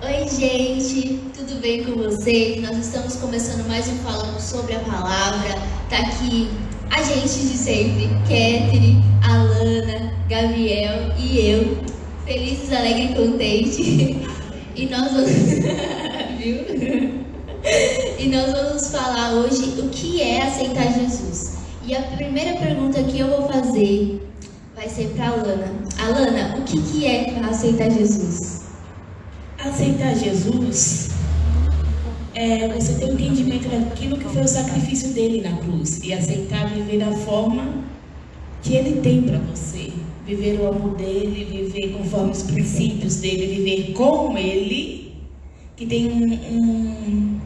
Oi, gente, tudo bem com vocês? Nós estamos começando mais um Falando sobre a Palavra. Tá aqui a gente de sempre, Ketri, Alana, Gabriel e eu, felizes, alegres e contentes. E nós vamos. Viu? E nós vamos falar hoje o que é aceitar Jesus. E a primeira pergunta que eu vou fazer vai ser para Alana. Alana, o que, que é aceitar Jesus? Aceitar Jesus é você ter o um entendimento daquilo que foi o sacrifício dele na cruz e aceitar viver da forma que ele tem para você. Viver o amor dele, viver conforme os princípios dele, viver com ele, que tem um, um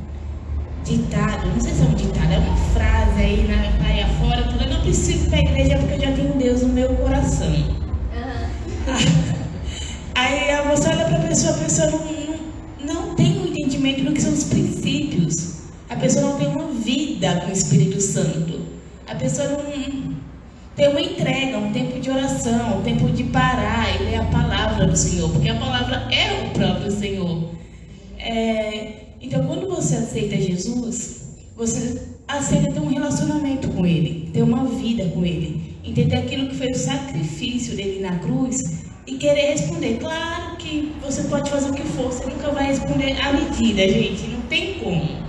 ditado, não sei se é um ditado, é uma frase aí na praia fora, eu não preciso ir para a igreja porque eu já tenho Deus no meu coração. Uhum. Aí você olha para a pessoa, a pessoa não, A pessoa não tem uma vida com o Espírito Santo. A pessoa não tem uma entrega, um tempo de oração, um tempo de parar e ler a palavra do Senhor, porque a palavra é o próprio Senhor. É, então, quando você aceita Jesus, você aceita ter um relacionamento com Ele, ter uma vida com Ele, entender aquilo que foi o sacrifício dele na cruz e querer responder. Claro que você pode fazer o que for, você nunca vai responder à medida, gente, não tem como.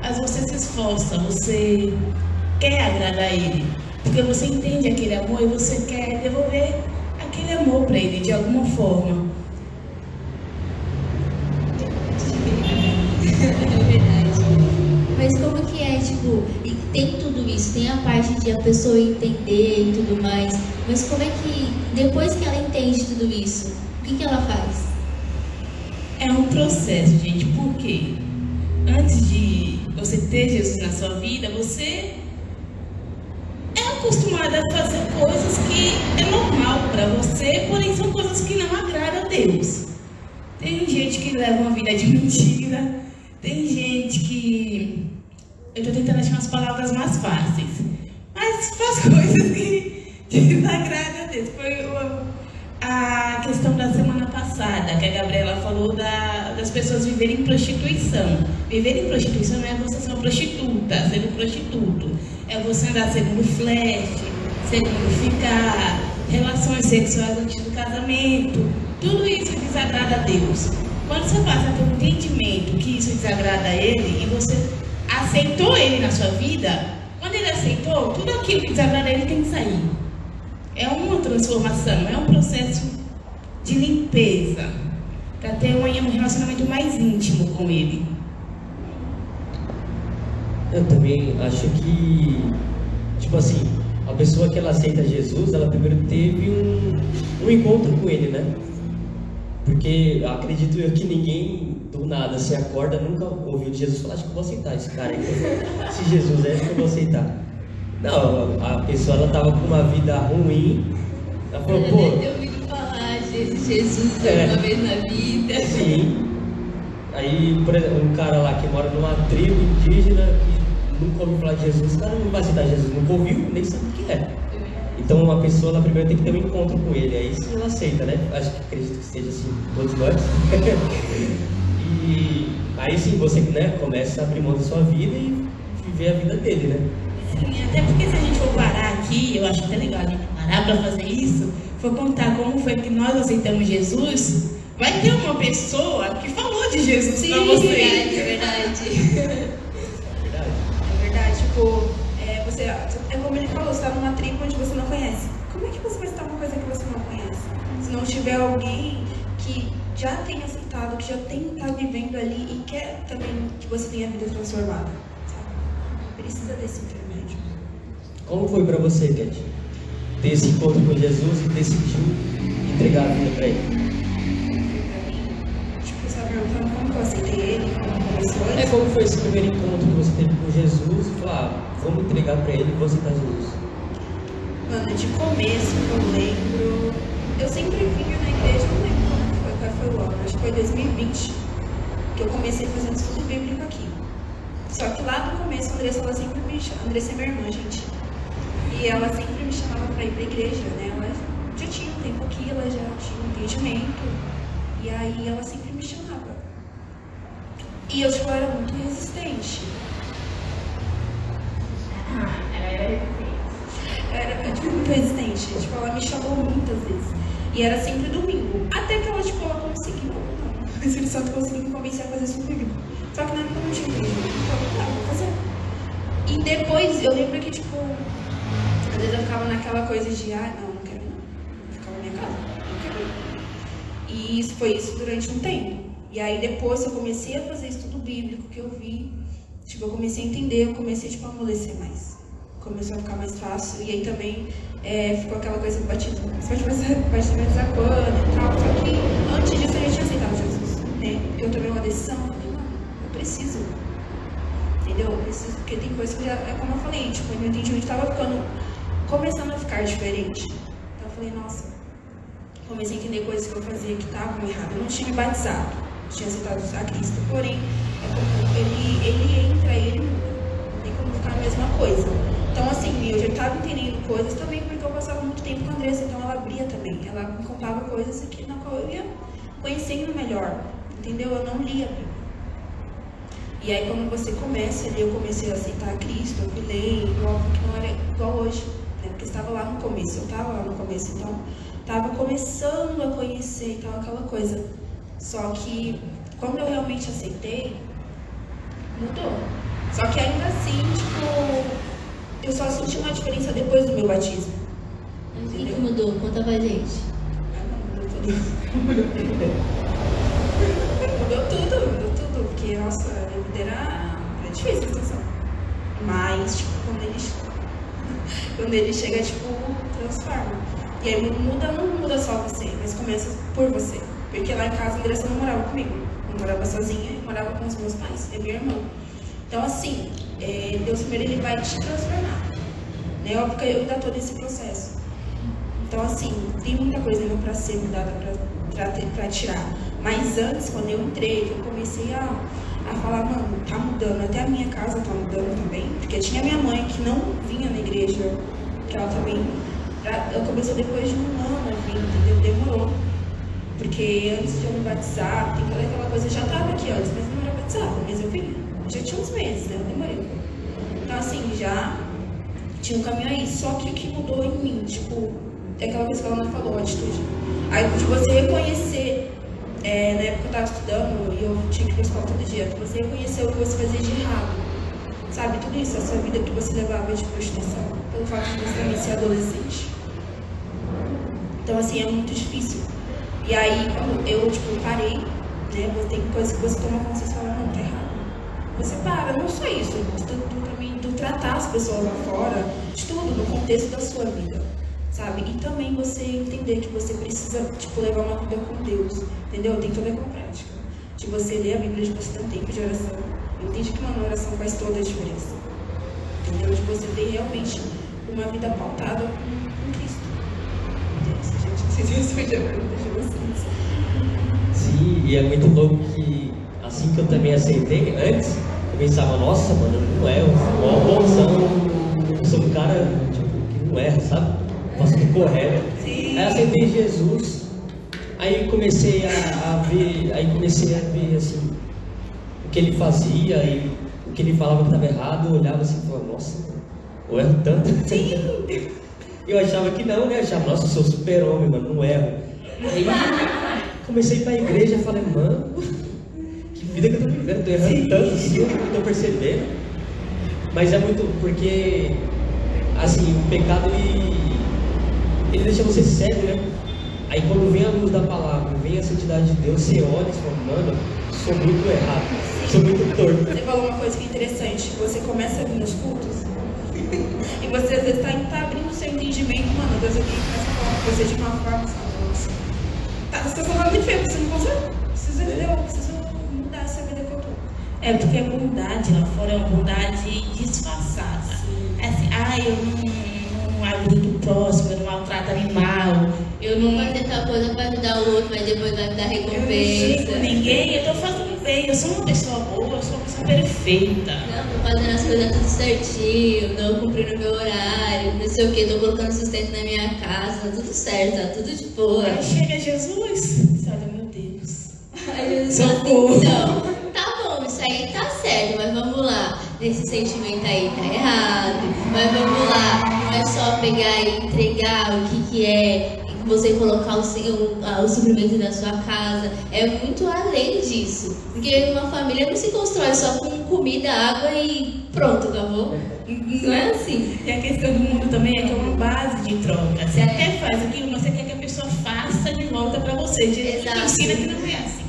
Mas você se esforça, você quer agradar Ele, porque você entende aquele amor e você quer devolver aquele amor para Ele de alguma forma. É verdade. Mas como que é, tipo, tem tudo isso, tem a parte de a pessoa entender e tudo mais, mas como é que, depois que ela entende tudo isso, o que, que ela faz? É um processo, gente, porque antes de você ter Jesus na sua vida, você é acostumado a fazer coisas que é normal para você, porém são coisas que não agradam a Deus. Tem gente que leva uma vida de mentira, tem gente que. Eu estou tentando achar umas palavras mais fáceis, mas faz coisas que, desagradam a Deus. Foi a questão da semana passada, que a Gabriela falou da, das pessoas viverem em prostituição. Viver em prostituição não é você ser uma prostituta, ser um prostituto. É você andar segundo flash, segundo ficar, relações sexuais antes do casamento. Tudo isso desagrada a Deus. Quando você passa ter um entendimento que isso desagrada a Ele e você aceitou Ele na sua vida, quando Ele aceitou, tudo aquilo que desagrada a Ele tem que sair. É uma transformação, é um processo de limpeza para ter um relacionamento mais íntimo com Ele. Eu também acho que, tipo assim, a pessoa que ela aceita Jesus, ela primeiro teve um, um encontro com Ele, né? Porque acredito eu que ninguém do nada se acorda, nunca ouviu Jesus falar, acho que eu vou aceitar esse cara aí. Se Jesus é, acho que eu vou aceitar. Não, a pessoa ela tava com uma vida ruim. Ela falou, pô. Eu ouvi falar de Jesus é, uma vez na vida. Sim. Aí, por exemplo, um cara lá que mora numa tribo indígena que nunca ouviu falar de Jesus, o cara não vai aceitar Jesus, nunca ouviu, nem sabe o que é. Então uma pessoa ela primeiro tem que ter um encontro com ele, aí sim ela aceita, né? Acho que acredito que seja assim, todos nós. e aí sim você né, começa a abrir mão da sua vida e viver a vida dele, né? Sim, até porque se a gente for parar aqui, eu acho até legal a gente parar para fazer isso, for contar como foi que nós aceitamos Jesus, vai ter uma pessoa que falou de Jesus para você. Verdade, é verdade. É verdade. É verdade, tipo você, é como ele falou, você está numa tribo onde você não conhece. Como é que você vai estar uma coisa que você não conhece? Se não tiver alguém que já tenha aceitado, que já tem tá vivendo ali e quer também que você tenha a vida transformada. Sabe? Precisa desse. Como foi para você, Cat? Ter esse encontro com Jesus e decidiu entregar a vida para ele? Tipo, como eu aceitei ele, como começou? É como foi esse primeiro encontro que você teve com Jesus e falar, ah, vamos entregar para ele e você está Jesus? Mano, de começo eu lembro. Eu sempre vinha na igreja, não lembro quando foi, qual foi o ano, acho que foi 2020, que eu comecei fazendo estudo bíblico aqui. Só que lá no começo a Andressa ela sempre me Andressa é minha irmã, gente. E ela sempre me chamava para ir para a igreja, né? Ela já tinha um tempo aqui, ela já tinha um entendimento. E aí ela sempre me chamava. E eu, tipo, era muito resistente. Era, tipo, muito resistente. Tipo, ela me chamou muitas vezes. E era sempre domingo. Até que ela, tipo, ela conseguiu. Não, o Espírito Santo conseguiu me convencer a fazer isso comigo. Só que na época eu não tinha igreja. Então, tá, vou fazer. E depois, eu lembro que, tipo, às vezes eu ficava naquela coisa de, ah, não, não quero não. Vou ficar na minha casa. Não quero. E isso foi isso durante um tempo. E aí depois eu comecei a fazer estudo bíblico que eu vi, tipo, eu comecei a entender, eu comecei tipo, a amolecer mais. Começou a ficar mais fácil. E aí também é, ficou aquela coisa batismo. Você pode batismo desacordo e tal. Só que antes disso eu já tinha aceitado Jesus. Né? Eu tomei uma decisão, eu falei, mano, eu preciso. Entendeu? Eu preciso, porque tem coisas que é como eu falei, tipo, meu entendimento estava ficando, começando a ficar diferente. Então eu falei, nossa, comecei a entender coisas que eu fazia que estavam erradas. Eu não tinha me batizado, tinha aceitado a Cristo. Porém, é como ele, ele entra, ele não tem como ficar a mesma coisa. Então, assim, eu já estava entendendo coisas também porque eu passava muito tempo com a Andressa, então ela abria também. Ela me contava coisas que, na qual eu ia conhecendo melhor, entendeu? Eu não lia. E aí, quando você começa ali, eu comecei a aceitar Cristo, eu fui óbvio que não era igual hoje, né? Estava lá no começo, eu estava lá no começo, então estava começando a conhecer e tal, aquela coisa. Só que quando eu realmente aceitei, mudou. Só que ainda assim, tipo, eu só senti uma diferença depois do meu batismo. O que, que mudou? Conta pra gente. Ah, não, mudou tudo. mudou tudo, mudou tudo. Porque, nossa, a vida era, era difícil a situação. Mas, tipo, quando ele, quando ele chega, tipo, transforma. E aí muda, não muda só você, mas começa por você. Porque lá em casa a Andressa não morava comigo. Eu morava sozinha e morava com os meus pais, e minha irmã. Então, assim, é, Deus primeiro ele vai te transformar. Né? Óbvio que eu ainda estou nesse processo. Então, assim, tem muita coisa ainda para ser mudada, para tirar. Mas antes, quando eu entrei, eu comecei a, a falar, mano, tá mudando. Até a minha casa tá mudando também. Porque tinha minha mãe que não vinha na igreja, que ela também. Ela começou depois de um ano a vir, entendeu? Demorou. Porque antes de eu me batizar, tem toda aquela coisa, eu já estava aqui antes, mas não era batizada, mas eu vinha. Já tinha uns meses, né? Eu demorei. Então, assim, já tinha um caminho aí. Só que o que mudou em mim, tipo, é aquela coisa que ela não falou, a atitude. Aí, de você reconhecer, é, na época eu estava estudando e eu tinha que ir pra escola todo dia, você reconhecer o que você fazia de errado. Sabe, tudo isso, a sua vida que você levava de prostituição, pelo fato de você também ser adolescente. Então, assim, é muito difícil. E aí, quando eu, tipo, parei, né, tem coisas que você toma consciência e fala, não, tá errado. Você para, não só isso, do, do, também do tratar as pessoas lá fora, de tudo, no contexto da sua vida, sabe? E também você entender que você precisa, tipo, levar uma vida com Deus, entendeu? Tem toda a prática. De você ler a Bíblia, de você ter um tempo de oração. Entende que uma oração faz toda a diferença. Entendeu? De você ter realmente uma vida pautada com, com Cristo. Gente, não sei se respondi a de vocês. Sim, e é muito louco que assim que eu também aceitei, antes, eu pensava, nossa, mano, não é, eu sou uma bonzão, eu sou um cara tipo, que não erra, sabe? Faço o correto. Sim. Aí aceitei Jesus, aí comecei a, a ver, aí comecei a ver assim, o que ele fazia e o que ele falava que estava errado, eu olhava assim e falava, nossa, eu erro tanto. Eu achava que não, né? Eu achava, nossa, eu sou super-homem, mano, não erro. Aí comecei para a igreja e falei, mano, que vida que eu tô vivendo, tô errando tanto assim, eu não tô percebendo. Mas é muito porque, assim, o pecado ele, ele deixa você cego, né? Aí quando vem a luz da palavra, vem a santidade de Deus, você olha e fala, mano, sou muito errado, sou muito torto. Você falou uma coisa que é interessante. Você começa a vir nos cultos e você às vezes está tá abrindo o seu entendimento. Mano, Deus aqui começa a falar com você de uma forma, sabe? Nossa. Tá, você está falando de feio, você não consegue. Precisa, entendeu? Precisa mudar essa vida que eu tô. É porque a bondade lá fora é uma bondade disfarçada. É assim, ah, eu não, não ajudo o próximo, eu não maltrato animal, eu não ter tal coisa pra ajudar o outro, mas depois vai me dar eu não recompensa. ninguém, eu tô fazendo bem, eu sou uma pessoa boa, eu sou uma pessoa perfeita. Não, tô fazendo as coisas tudo certinho, não cumprindo meu horário, não sei o que, tô colocando sustento na minha casa, tá tudo certo, tá tudo de boa. Aí chega Jesus, olha, meu Deus. Aí Jesus fala assim, Socorro. então, tá bom, isso esse sentimento aí tá errado. Mas vamos lá, não é só pegar e entregar o que, que é você colocar o, o, o suprimento na sua casa. É muito além disso. Porque uma família não se constrói só com comida, água e pronto, acabou. Não é assim. E a questão do mundo também é que é uma base de troca. Você até faz aquilo, mas você quer que a pessoa faça de volta para você. Jesus ensina que não é assim.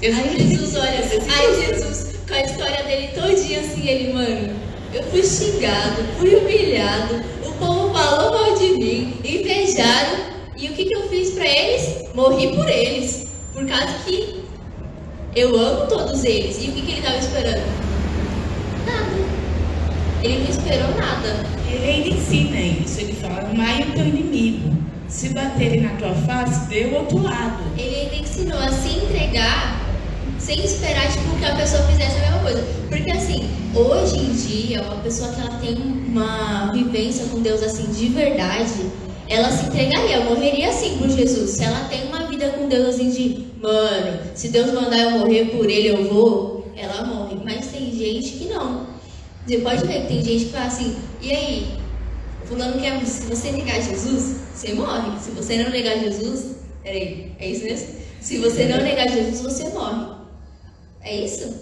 Aí Jesus olha, aí Jesus, com a história dele todinha assim, ele, mano, eu fui xingado, fui humilhado, o povo falou mal de mim, invejaram, e o que, que eu fiz pra eles? Morri por eles, por causa que eu amo todos eles. E o que, que ele tava esperando? Nada. Ele não esperou nada. Ele ainda ensina isso. Ele fala, amai o teu inimigo. Se baterem na tua face, dê o outro lado. Ele ainda ensinou a se entregar sem esperar tipo, que a pessoa fizesse a mesma coisa. Porque assim, hoje em dia, uma pessoa que ela tem uma vivência com Deus assim de verdade, ela se entregaria, morreria assim por Jesus. Se ela tem uma vida com Deus assim de, mano, se Deus mandar eu morrer por ele, eu vou, ela morre. Mas tem gente que não. Você pode ver que tem gente que fala assim, e aí? Fulano quer, se você negar Jesus, você morre. Se você não negar Jesus, peraí, é isso mesmo? Se você não negar Jesus, você morre. É isso?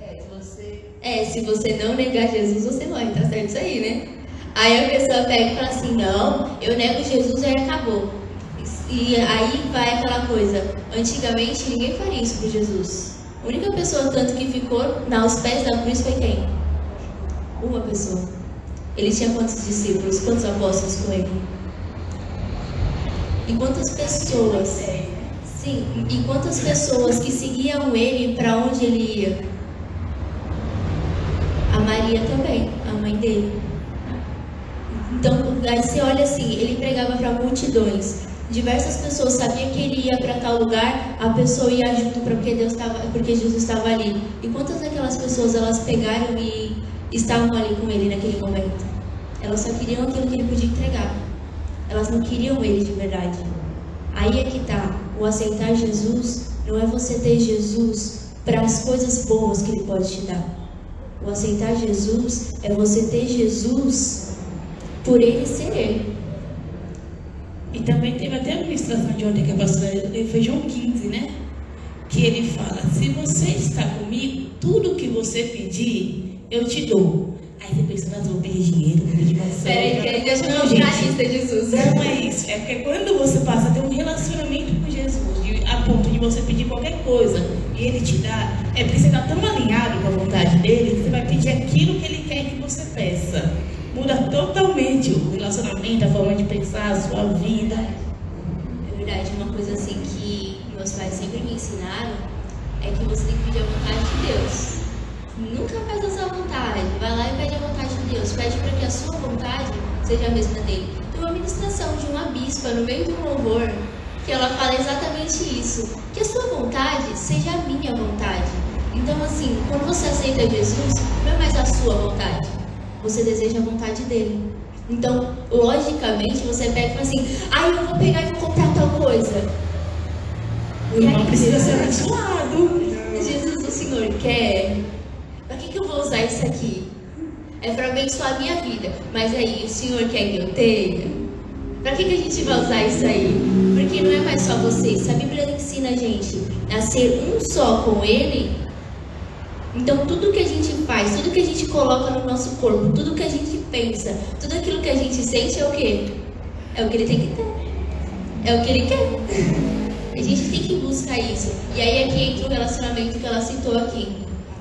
É, você. É, se você não negar Jesus, você morre, tá certo isso aí, né? Aí a pessoa pega e fala assim, não, eu nego Jesus e acabou. E aí vai aquela coisa, antigamente ninguém faria isso por Jesus. A única pessoa tanto que ficou aos pés da cruz foi quem? Uma pessoa. Ele tinha quantos discípulos, quantos apóstolos com ele? E quantas pessoas? Sim, e quantas pessoas que seguiam ele para onde ele ia? A Maria também, a mãe dele. Então, aí você olha assim, ele pregava para multidões. Diversas pessoas sabiam que ele ia para tal lugar, a pessoa ia junto porque Deus estava, porque Jesus estava ali. E quantas daquelas pessoas elas pegaram e estavam ali com ele naquele momento? Elas só queriam aquilo que ele podia entregar. Elas não queriam ele de verdade. Aí é que tá. O aceitar Jesus não é você ter Jesus para as coisas boas que ele pode te dar. O aceitar Jesus é você ter Jesus por ele ser ele. E também teve até a ministração de ontem que a pastora foi João 15, né? Que ele fala: Se você está comigo, tudo que você pedir, eu te dou. Eu vou pedir dinheiro, maçã. Peraí, peraí, deixa eu Não, mostrar a gente. lista de Jesus. Não é isso. É porque quando você passa a ter um relacionamento com Jesus, de- a ponto de você pedir qualquer coisa e ele te dá, é porque você está tão alinhado com a vontade dele que você vai pedir aquilo que ele quer que você peça. Muda totalmente o relacionamento, a forma de pensar, a sua vida. É verdade, uma coisa assim que meus pais sempre me ensinaram é que você tem que pedir a vontade de Deus. Nunca faz a sua vontade. Vai lá e pede a vontade de Deus. Pede para que a sua vontade seja a mesma dele. Tem uma ministração de uma bispa no meio do louvor que ela fala exatamente isso. Que a sua vontade seja a minha vontade. Então, assim, quando você aceita Jesus, não é mais a sua vontade. Você deseja a vontade dele. Então, logicamente, você pega e fala assim: ah, eu vou pegar e vou comprar tal coisa. O irmão precisa ser abençoado. Jesus, o Senhor quer. Pra que, que eu vou usar isso aqui? É para abençoar a minha vida. Mas aí, o Senhor quer que eu tenha? Pra que, que a gente vai usar isso aí? Porque não é mais só você. Se a Bíblia ensina a gente a ser um só com Ele, então tudo que a gente faz, tudo que a gente coloca no nosso corpo, tudo que a gente pensa, tudo aquilo que a gente sente é o quê? É o que Ele tem que ter. É o que Ele quer. A gente tem que buscar isso. E aí aqui entra o relacionamento que ela citou aqui.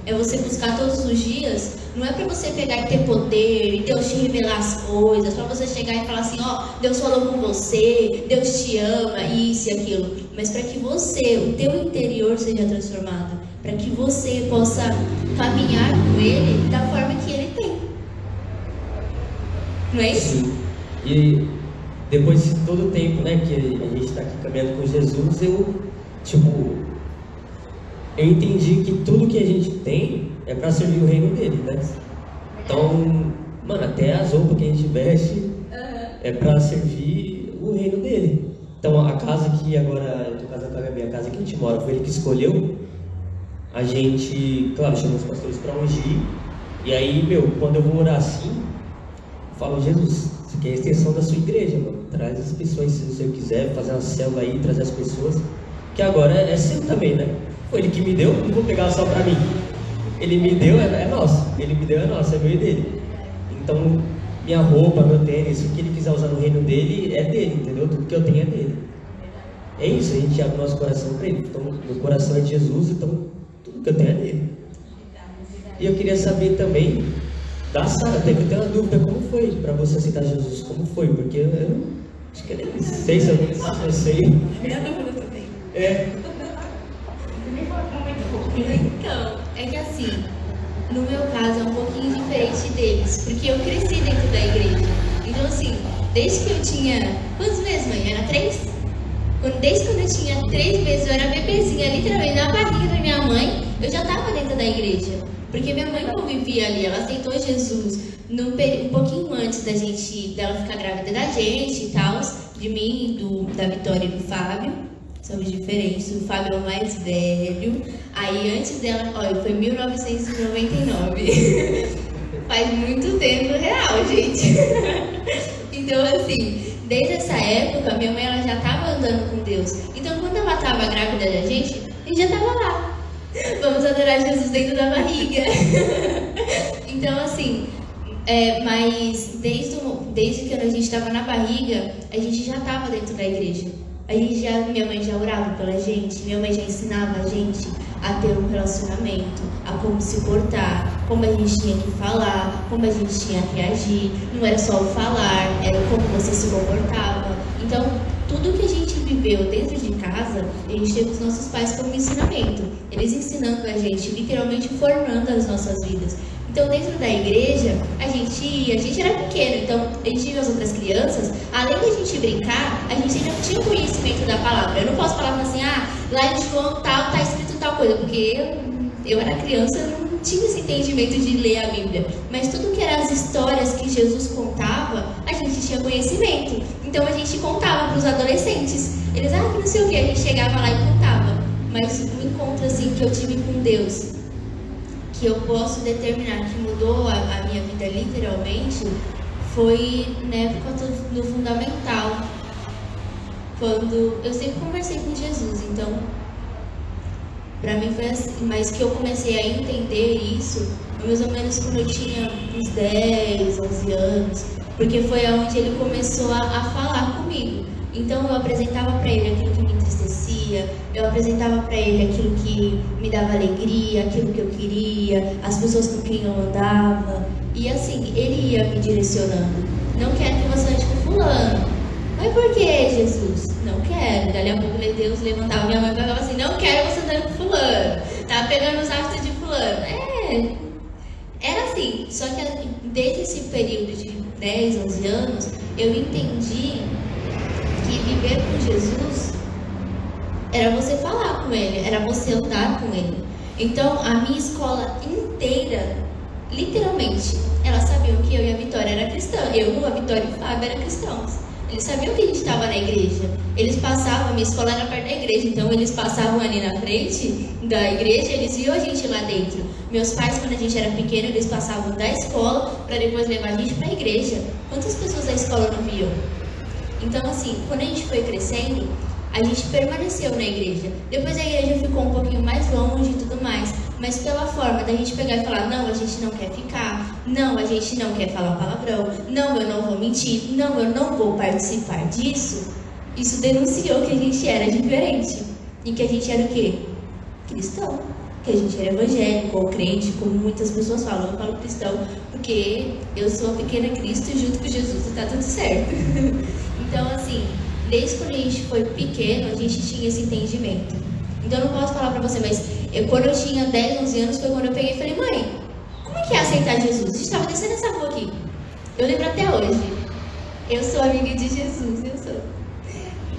É você buscar todos os dias. Não é para você pegar e ter poder, e Deus te revelar as coisas, para você chegar e falar assim, ó, Deus falou com você, Deus te ama, isso e aquilo. Mas para que você, o teu interior seja transformado, para que você possa caminhar com Ele da forma que Ele tem. Não é isso? Sim. E depois de todo o tempo, né, que a gente está aqui caminhando com Jesus, eu, tipo, eu entendi que tudo que a gente tem é para servir o reino dele, né? Então, mano, até as roupas que a gente veste é para servir o reino dele. Então, a casa que agora, eu tô casado com a Gabi, a casa que a gente mora, foi ele que escolheu. A gente, claro, chamou os pastores para ungir E aí, meu, quando eu vou orar assim, eu falo, Jesus, isso aqui é a extensão da sua igreja, mano. Traz as pessoas, se você quiser, fazer uma célula aí, trazer as pessoas. Que agora é seu também, né? Foi ele que me deu, não vou pegar só pra mim. Ele me deu, é, é nosso. Ele me deu, é nosso, é meu e dele. Então, minha roupa, meu tênis, o que ele quiser usar no reino dele, é dele, entendeu? Tudo que eu tenho é dele. É isso, a gente abre o nosso coração para ele. Então, meu coração é de Jesus, então tudo que eu tenho é dele. E eu queria saber também da Sara, até que eu tenho uma dúvida, como foi para você aceitar Jesus? Como foi? Porque eu, eu acho que eu nem sei se eu, se eu sei. Minha dúvida também. É. Então, é que assim, no meu caso é um pouquinho diferente deles, porque eu cresci dentro da igreja. Então, assim, desde que eu tinha. Quantos meses, mãe? Era três? Desde quando eu tinha três meses, eu era bebezinha, literalmente na barriga da minha mãe, eu já estava dentro da igreja. Porque minha mãe convivia ali, ela aceitou Jesus no um pouquinho antes da gente, dela ficar grávida da gente e tal, de mim, do, da Vitória e do Fábio. Somos diferentes, o Fábio é o mais velho. Aí antes dela, olha, foi 1999. Faz muito tempo real, gente. então, assim, desde essa época, minha mãe ela já estava andando com Deus. Então, quando ela estava grávida da gente, a gente já estava lá. Vamos adorar Jesus dentro da barriga. então, assim, é, mas desde, desde que a gente estava na barriga, a gente já estava dentro da igreja. A gente já, minha mãe já orava pela gente, minha mãe já ensinava a gente a ter um relacionamento, a como se portar, como a gente tinha que falar, como a gente tinha que agir. Não era só o falar, era como você se comportava. Então, tudo que a gente viveu dentro de casa, a gente teve os nossos pais como ensinamento. Eles ensinando a gente, literalmente formando as nossas vidas. Então, dentro da igreja, a gente ia, a gente era pequeno, então a gente via as outras crianças, além da gente brincar, a gente ainda tinha conhecimento da palavra. Eu não posso falar assim, ah, lá em João tal, tá escrito tal coisa, porque eu, eu era criança, eu não tinha esse entendimento de ler a Bíblia. Mas tudo que eram as histórias que Jesus contava, a gente tinha conhecimento. Então a gente contava para os adolescentes. Eles, ah, não sei o que, a gente chegava lá e contava. Mas o encontro assim que eu tive com Deus, que eu posso determinar que mudou a, a minha vida literalmente, foi na época do, do fundamental. Quando eu sempre conversei com Jesus, então Pra mim foi assim, mas que eu comecei a entender isso mais ou menos quando eu tinha uns 10, 11 anos, porque foi aonde ele começou a, a falar comigo. Então eu apresentava para ele aquilo que me entristecia, eu apresentava para ele aquilo que me dava alegria, aquilo que eu queria, as pessoas com quem eu andava. E assim, ele ia me direcionando. Não quero que você ande com fulano. Mas por que, Jesus? Não quero. Dali a pouco Deus levantava minha mãe e falava assim, não quero você andando com fulano. Tá pegando os hábitos de fulano. É. Era assim. Só que desde esse período de 10, 11 anos, eu entendi que viver com Jesus era você falar com ele, era você andar com ele. Então, a minha escola inteira, literalmente, elas sabiam que eu e a Vitória era cristã. Eu, a Vitória e o Fábio eram cristãos. Eles sabiam que a gente estava na igreja. Eles passavam, a minha escola era perto da igreja, então eles passavam ali na frente da igreja, eles viam a gente lá dentro. Meus pais, quando a gente era pequeno, eles passavam da escola para depois levar a gente para a igreja. Quantas pessoas da escola não viam? Então, assim, quando a gente foi crescendo, a gente permaneceu na igreja. Depois a igreja ficou um pouquinho mais longe e tudo mais. Mas pela forma da gente pegar e falar, não, a gente não quer ficar, não, a gente não quer falar palavrão, não, eu não vou mentir, não, eu não vou participar disso, isso denunciou que a gente era diferente. E que a gente era o quê? Cristão. Que a gente era evangélico ou crente, como muitas pessoas falam. Eu falo cristão porque eu sou a pequena Cristo junto com Jesus e tá tudo certo. então, assim, desde quando a gente foi pequeno, a gente tinha esse entendimento. Então, eu não posso falar pra você, mas eu, quando eu tinha 10, 11 anos, foi quando eu peguei e falei, mãe, como é que é aceitar Jesus? A gente tava descendo essa rua aqui. Eu lembro até hoje. Eu sou amiga de Jesus, eu sou.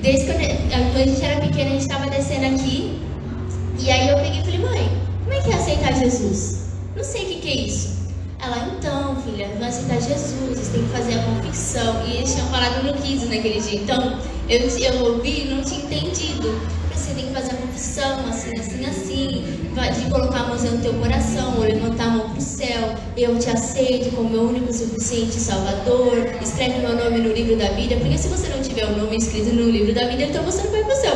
Desde quando, quando a gente era pequena, a gente tava descendo aqui. E aí eu peguei e falei, mãe, como é que é aceitar Jesus? Não sei o que, que é isso. Ela, então, filha, vai aceitar Jesus, você tem que fazer a confissão. E eles tinham falado no 15 naquele dia. Então, eu, eu ouvi e não tinha entendido. Você tem que fazer a confissão, assim, assim, assim, de colocar a mão mãozinha no teu coração, ou levantar a mão pro céu. Eu te aceito como meu único, suficiente Salvador. Escreve meu nome no livro da vida, porque se você não tiver o nome escrito no livro da vida, então você não vai pro céu.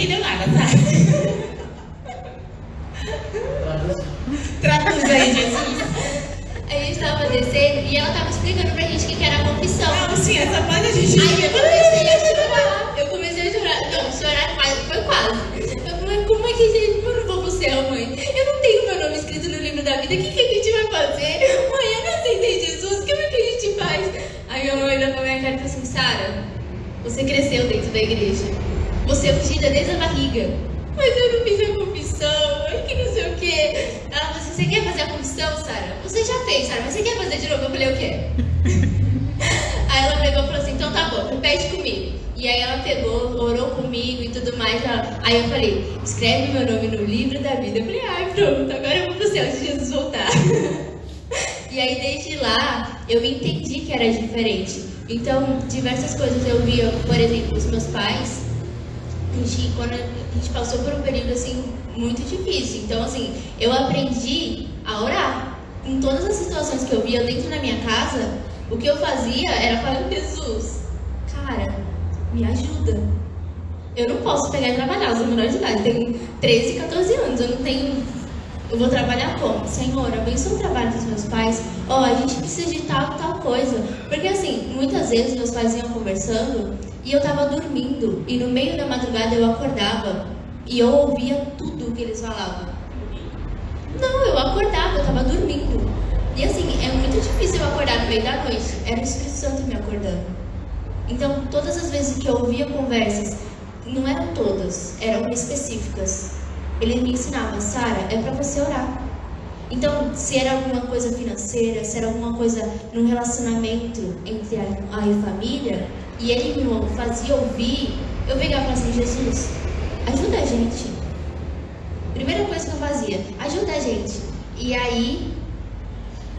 Ninguém entendeu nada, tá? Traduz aí, Jesus. A gente tava descendo e ela tava explicando pra gente o que que era a confissão. Não, sim, essa parte a gente Aí eu comecei a chorar. Eu comecei a chorar. Não, chorar quase, foi quase. Eu falei, como é que a gente. Eu não vou pro céu, mãe. Eu não tenho meu nome escrito no livro da vida. O que, que a gente vai fazer? Mãe, eu não aceitei Jesus. Como é que a gente faz? Aí minha mãe olhou pra minha cara e falou assim: Sara, você cresceu dentro da igreja. Você é ungida desde a barriga. Mas eu não fiz a confissão, mãe, que não sei o quê. Ela falou assim: Você quer fazer a confissão, Sara? Você já fez, Sara, mas você quer fazer de novo? Eu falei: Eu quero. Aí ela pegou e falou assim, então tá bom, repete comigo. E aí ela pegou, orou comigo e tudo mais. ela- Aí eu falei, escreve meu nome no livro da vida. Eu falei, ai pronto, agora eu vou pro céu se Jesus voltar. e aí desde lá eu entendi que era diferente. Então, diversas coisas eu via, por exemplo, os meus pais, a gente, quando a gente passou por um período assim muito difícil. Então, assim, eu aprendi a orar. Em todas as situações que eu via dentro da minha casa, o que eu fazia era falar, Jesus, cara, me ajuda. Eu não posso pegar e trabalhar, eu sou menor de idade, tenho 13, 14 anos, eu não tenho. Eu vou trabalhar como? Senhor, abençoa o trabalho dos meus pais. Ó, a gente precisa de tal, tal coisa. Porque assim, muitas vezes meus pais iam conversando e eu tava dormindo. E no meio da madrugada eu acordava e eu ouvia tudo o que eles falavam. Não, eu acordava, eu tava dormindo. E assim, é muito difícil eu acordar no meio da noite. Era o Espírito Santo me acordando. Então, todas as vezes que eu ouvia conversas, não eram todas, eram específicas. Ele me ensinava, Sara, é para você orar. Então, se era alguma coisa financeira, se era alguma coisa num relacionamento entre a, a família, e ele me fazia ouvir, eu pegava e assim, Jesus, ajuda a gente. Primeira coisa que eu fazia, ajuda a gente. E aí,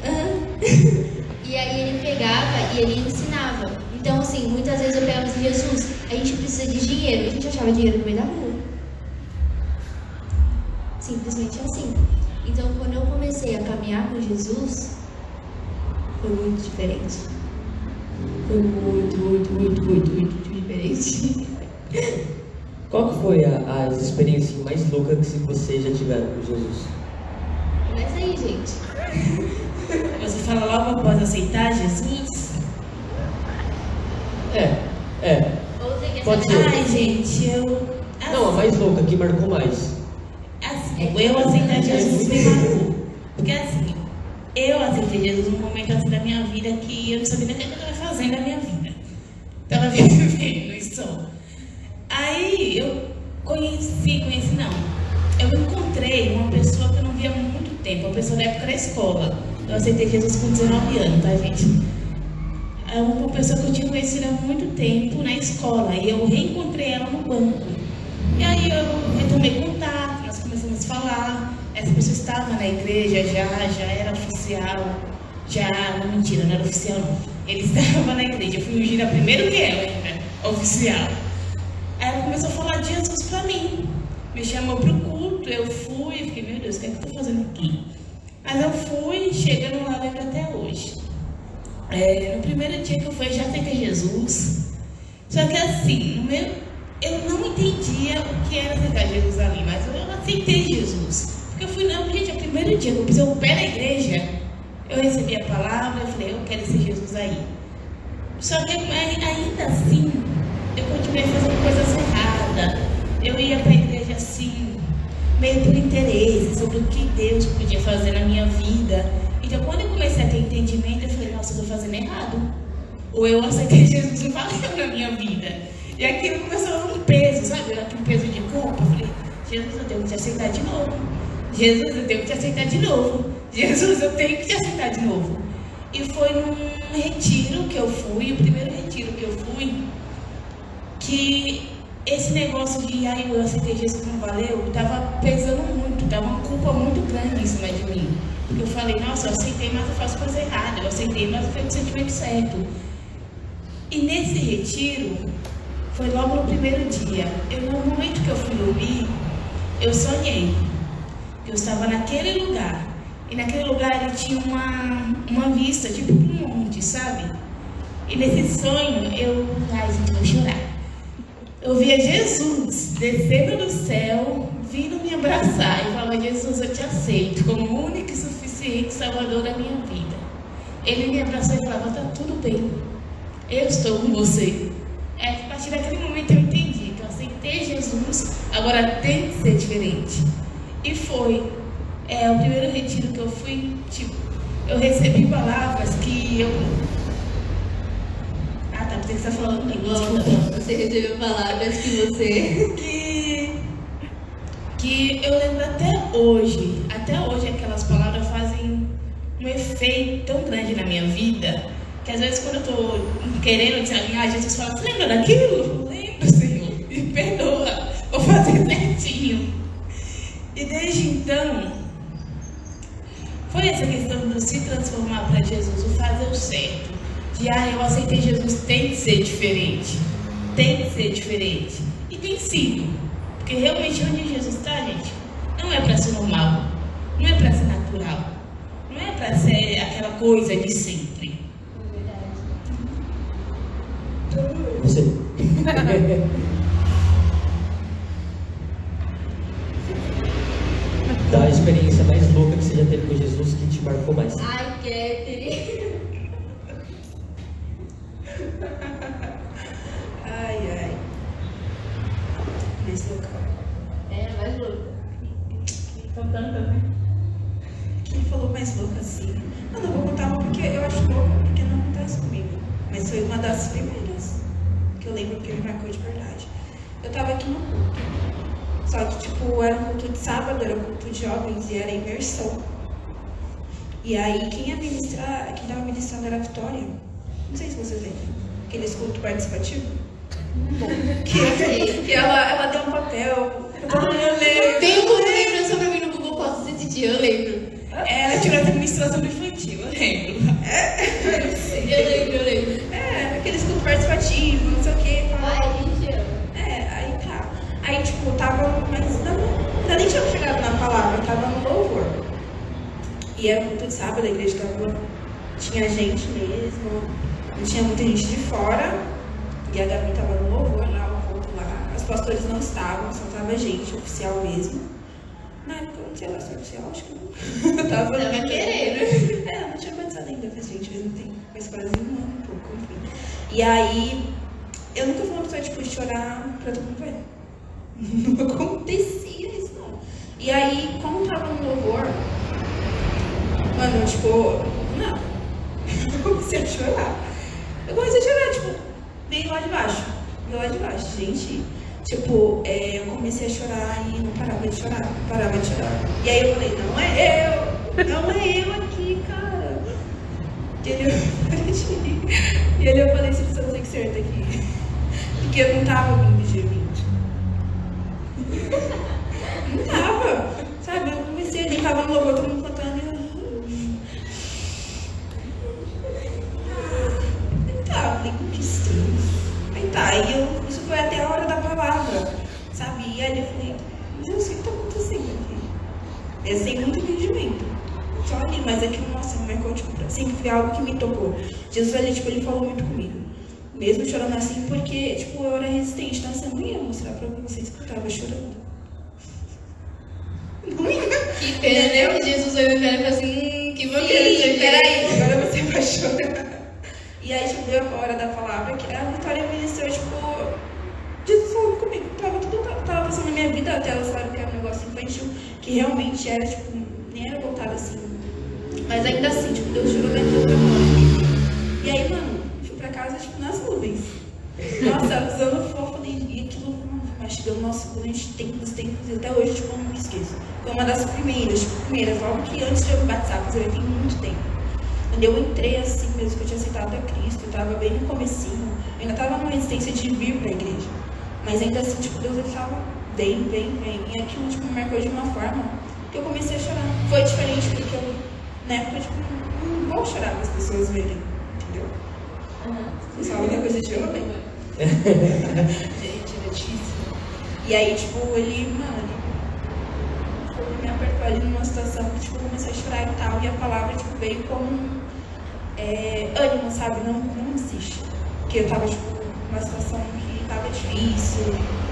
e aí ele pegava e ele ensinava. Então, assim, muitas vezes eu pegava assim, Jesus, a gente precisa de dinheiro. E a gente achava dinheiro no meio da rua. Simplesmente assim. Então, quando eu comecei a caminhar com Jesus, foi muito diferente. Foi muito, muito, muito, muito, muito diferente. Qual que foi a, as experiências mais loucas que você já tiveram com Jesus? Mas aí, gente. Você fala logo após aceitar Jesus? É, é. Ou você quer Pode ser. Ai, gente, eu. Não, a mais louca, que marcou mais. Assim, eu aceitar Jesus me marcou. Porque assim, eu aceitei Jesus num momento assim da minha vida que eu não sabia nem o que fazendo na minha vida. Estava vivendo isso. Aí eu conheci, conheci não. Eu encontrei uma pessoa que eu não via há muito tempo, uma pessoa da época da escola. Eu aceitei Jesus com 19 anos, tá, gente? É uma pessoa que eu tinha conhecido há muito tempo na escola e eu reencontrei ela no banco. E aí eu retomei contato, nós começamos a falar. Essa pessoa estava na igreja já, já era oficial, já, não mentira, não era oficial não. Ele estava na igreja, eu fui ungida primeiro que ela ainda, oficial. Aí ela começou a falar de Jesus pra mim. Me chamou pro culto, eu fui, fiquei, meu Deus, o que é que eu tô fazendo aqui? Mas eu fui, chegando lá, lembro até hoje. É, no primeiro dia que eu fui, eu já aceitei Jesus. Só que assim, no meu, eu não entendia o que era aceitar Jesus ali, mas eu aceitei Jesus. Porque eu fui, não, gente, é o primeiro dia que eu pisei o pé na igreja, eu recebi a palavra, eu falei, eu quero esse Jesus aí. Só que ai- ainda assim, eu continuei fazendo coisas erradas. Eu ia para a igreja assim, meio por interesse sobre o que Deus podia fazer na minha vida. Então, quando eu comecei a ter entendimento, eu falei, nossa, eu estou fazendo errado. Ou eu aceitei Jesus não valeu na minha vida. E aquilo começou a um peso, sabe? Um peso de culpa. Eu falei, Jesus, eu tenho que te aceitar de novo. Jesus, eu tenho que te aceitar de novo. Jesus, eu tenho que te aceitar de novo. E foi num retiro que eu fui, o primeiro retiro que eu fui, que esse negócio de ai, eu aceitei Jesus não valeu, estava pesando muito, estava uma culpa muito grande em cima de mim. Porque eu falei, nossa, eu aceitei, mas eu faço coisa errada, eu aceitei, mas eu fiz o sentimento certo. E nesse retiro, foi logo no primeiro dia. Eu, no momento que eu fui dormir, eu sonhei. Eu estava naquele lugar. E naquele lugar ele tinha uma, uma vista, tipo um monte, sabe? E nesse sonho eu. Ai, gente, vou chorar. Eu via Jesus descendo do céu, vindo me abraçar e falava: Jesus, eu te aceito como o único e suficiente Salvador da minha vida. Ele me abraçou e falava: Tá tudo bem, eu estou com você. É, a partir daquele momento eu entendi que eu aceitei Jesus, agora tem que ser diferente. E foi. É, o primeiro retiro que eu fui, tipo, eu recebi palavras que eu. Ah, tá, você está falando comigo. Volta, você recebeu palavras que você. que, que eu lembro até hoje. Até hoje aquelas palavras fazem um efeito tão grande na minha vida. Que às vezes quando eu tô querendo desalinhar, Jesus fala, você lembra daquilo? Lembro, Senhor. Me perdoa. Vou fazer certinho. E desde então, foi essa questão de se transformar para Jesus, o fazer o certo. De, ah, eu aceitei Jesus, tem que ser diferente. Tem que ser diferente. E tem sido. Porque realmente onde Jesus está, gente, não é para ser normal. Não é para ser natural. Não é para ser aquela coisa de sempre. Culto participativo. Bom, que, que ela, ela deu um papel. Mundo leu. Tem um lembrança pra mim no Google desse dia, eu lembro. Ela tirou a administração infantil, eu lembro. Eu lembro, eu lembro. É, aqueles cultos participativos, não sei o que. Ai, gente, ama. É, aí tá. Aí, tipo, tava. Mas ainda, não- ainda nem tinha chegado na palavra, tava no louvor. E era culto de sábado, a igreja tava. Tinha gente mesmo, não tinha muita gente de fora. E a Gabi tava no louvor lá, o culto lá. Os pastores não estavam, só tava gente oficial mesmo. Na época eu não sei lá se é oficial, acho que não. Eu tava, querendo. É, não tinha começado ainda, faz gente, faz um tempo, faz quase um ano, um pouco, enfim. E aí, eu nunca fui uma pessoa, tipo, de chorar pra todo mundo ver. Não acontecia isso, não. E aí, como tava no louvor, mano, tipo, não. Eu comecei a chorar. Eu comecei a chorar, tipo, bem lá de baixo. Bem lá de baixo, gente. Tipo, é, eu comecei a chorar e não parava de chorar, não parava de chorar. E aí eu falei, não é eu, não é eu aqui, cara. E ele, e ele eu falei, você precisa ter que ser daqui. Porque eu não tava vindo de mim. Não tava. Sabe, eu comecei ali, tava no louvor, todo mundo cantando. E eu... Aí tá, falei, que estranho. Aí tá, aí eu, isso foi até a hora da palavra, sabe? E aí eu falei, Deus, o que tá acontecendo aqui? Eu sem muito entendimento. Só ali, mas aquilo, nossa, me marcou, tipo, sempre foi algo que me tocou. Jesus, ele, tipo, ele falou muito comigo. Mesmo chorando assim, porque, tipo, eu era resistente, então assim, eu não ia mostrar pra vocês que eu tava chorando. Pena, né? Jesus olhou pra ela e falou assim, hum, que bom que peraí, agora você vai chorar. E aí, deu a hora da palavra que a Vitória ministrou, tipo, Jesus comigo. Tava tudo, tava passando na minha vida até ela sabe que era um negócio infantil, que realmente era, tipo, nem era voltado assim. Mas ainda assim, tipo, Deus jurou dentro do meu. E aí, mano, fui pra casa, tipo, nas nuvens. Nossa, usando fofo e aquilo mastigando, nossa, durante tempos, tempos, e até hoje, tipo, eu não me esqueço. Foi uma das primeiras, tipo, primeiras, logo que antes de eu me batizar, porque eu tem muito tempo. Quando eu entrei assim mesmo, que eu tinha aceitado a Cristo, eu tava bem no comecinho, eu ainda tava numa resistência de vir pra igreja. Mas ainda assim, tipo, Deus ele tava bem, bem, bem. E aquilo, tipo, me marcou de uma forma que eu comecei a chorar. Foi diferente porque eu, na época, tipo, não vou chorar para as pessoas verem, entendeu? Sabem que é coisa de homem? Gente, é difícil. E aí, tipo, ele, mano, tipo, ele me apertou ali numa situação que, tipo, eu comecei a chorar e tal, e a palavra, tipo, veio como é, ânimo, sabe? Não, não insiste. Porque eu tava, tipo, numa situação que tava difícil,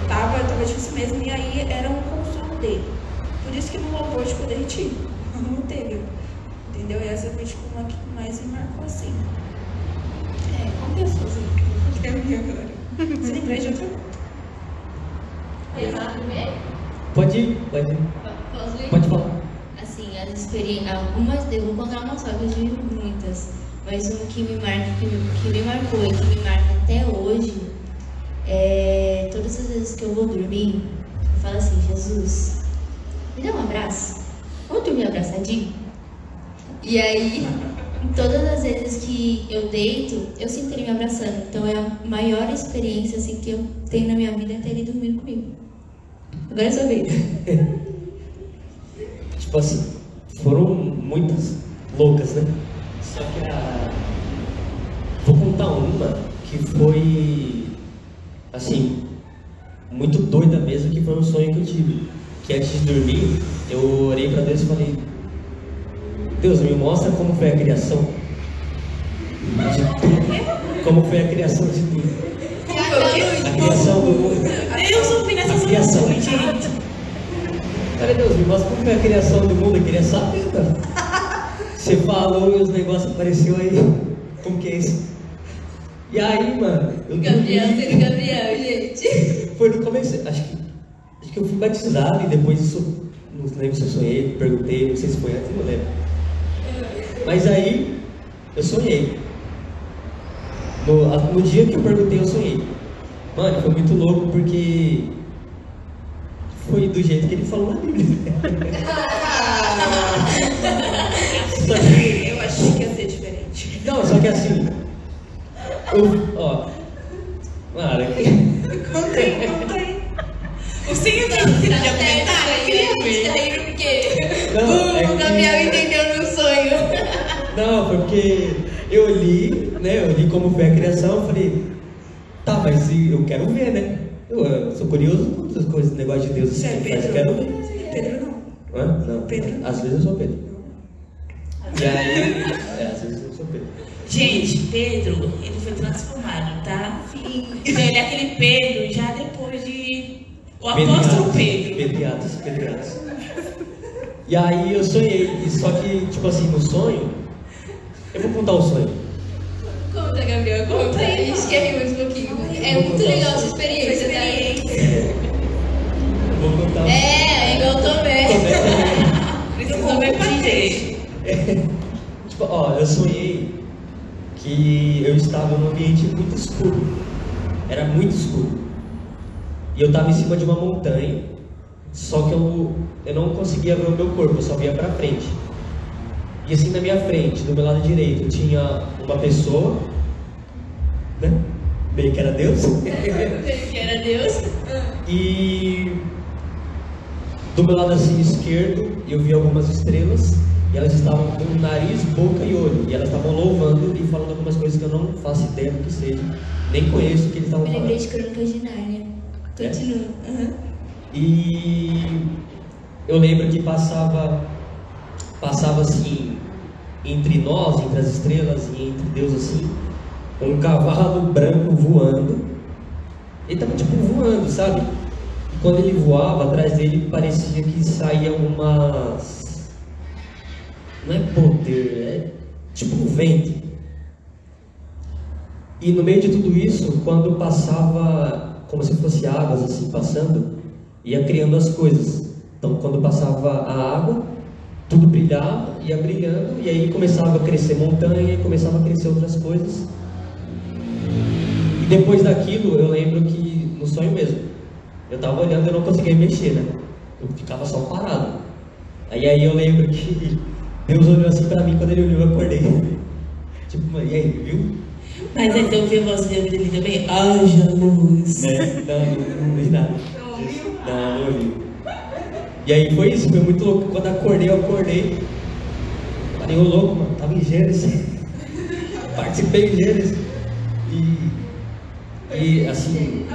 tava, tava difícil mesmo, e aí era um consolo dele. Por isso que no louvor, tipo, eu derreti. Não teve. Entendeu? E essa foi, tipo, uma que mais me marcou assim. É, com pessoas aí. Eu vi agora. Você lembrei de outra primeiro? Pode ir, pode ir. Posso ler? Pode falar. Assim, as experiências. Algumas, eu vou contar uma só, que eu tive muitas. Mas uma que me marca, que me, que me marcou e que me marca até hoje é todas as vezes que eu vou dormir, eu falo assim, Jesus, me dá um abraço. Vamos dormir abraçadinho? E aí, todas as vezes que eu deito, eu sinto ele me abraçando. Então é a maior experiência assim, que eu tenho na minha vida é ter ele dormindo comigo. Agora é sua vez. Tipo assim, foram muitas loucas, né? Só que a. Vou contar uma que foi. Assim, muito doida mesmo, que foi um sonho que eu tive. Que antes de dormir, eu orei pra Deus e falei: Deus, me mostra como foi a criação de tudo. Como foi a criação de tudo. A criação do mundo. Deus ouvindo A essas criação. Falei, Deus, me mostra como foi a criação do mundo, eu queria saber, cara. Você falou e os negócios apareceu aí. Como que é isso? E aí, mano, eu Gabriel sendo Gabriel, gente. Foi no começo, acho que, acho que eu fui batizado e depois isso, não lembro se eu sonhei, perguntei, não sei se foi antes, não lembro. Mas aí, eu sonhei. No, no dia que eu perguntei, eu sonhei. Mano, foi muito louco porque foi do jeito que ele falou na Bíblia. Só que, Eu achei que ia ser diferente. não, só que assim, eu, ó, aí, conta aí. O senhor tem que tirar de comentário, queria ver. Porque Não, é o que- Gabriel entendeu no sonho. Não, foi porque eu li, né? Eu li como foi a criação, eu falei, tá, mas eu quero ver, né? Eu, eu sou curioso com essas coisas, negócio de Deus Você é assim, mas eu Pedro? quero ver. Pedro não. Hã? Não. Pedro? Às vezes eu sou Pedro. E aí, é, às vezes eu sou Pedro. Gente, Pedro, ele foi transformado, tá? Sim. Então ele é aquele Pedro já depois de. O apóstolo Pedro. Pedriatos, Pedriatos. E aí eu sonhei, só que, tipo assim, no sonho, eu vou contar o sonho. Conta, Gabriel, conta. A gente quer rir mais um pouquinho. É muito legal essa experiência, tá? Eu vou contar É, igual o Tomé. Precisou ver patente. Tipo, ó, eu sonhei que eu estava num ambiente muito escuro. Era muito escuro. E eu estava em cima de uma montanha, só que eu, eu não conseguia ver o meu corpo, eu só via pra frente. E assim na minha frente, do meu lado direito, tinha uma pessoa, né? Bem que era Deus. Que era Deus. E do meu lado assim esquerdo, eu vi algumas estrelas e elas estavam com nariz, boca e olho. E elas estavam louvando e falando algumas coisas que eu não faço ideia do que seja, nem conheço o que eles estavam Me lembrei falando. de Crônicas de Nárnia. É? Continua. Aham. E eu lembro que passava, passava assim, entre nós, entre as estrelas e entre Deus assim, um cavalo branco voando. Ele tava tipo voando, sabe? E quando ele voava, atrás dele parecia que saía umas. Não é poder, é tipo um vento. E no meio de tudo isso, quando passava, como se fosse águas assim passando, ia criando as coisas. Então, quando passava a água, tudo brilhava, ia brilhando, e aí começava a crescer montanha, começava a crescer outras coisas. E depois daquilo, eu lembro que, no sonho mesmo, eu tava olhando e eu não conseguia mexer, né? Eu ficava só parado. Aí, aí eu lembro que Deus olhou assim pra mim, quando ele olhou, eu acordei. Tipo, e aí, viu? Mas então viu a voz dele ali também? Haja luz. Né? Não, não vi nada. Não, não ouvi. E aí foi isso, foi muito louco. Quando acordei, eu acordei. Falei, ô louco, mano, tava em Gênesis. Participei em Gênesis. E, e assim,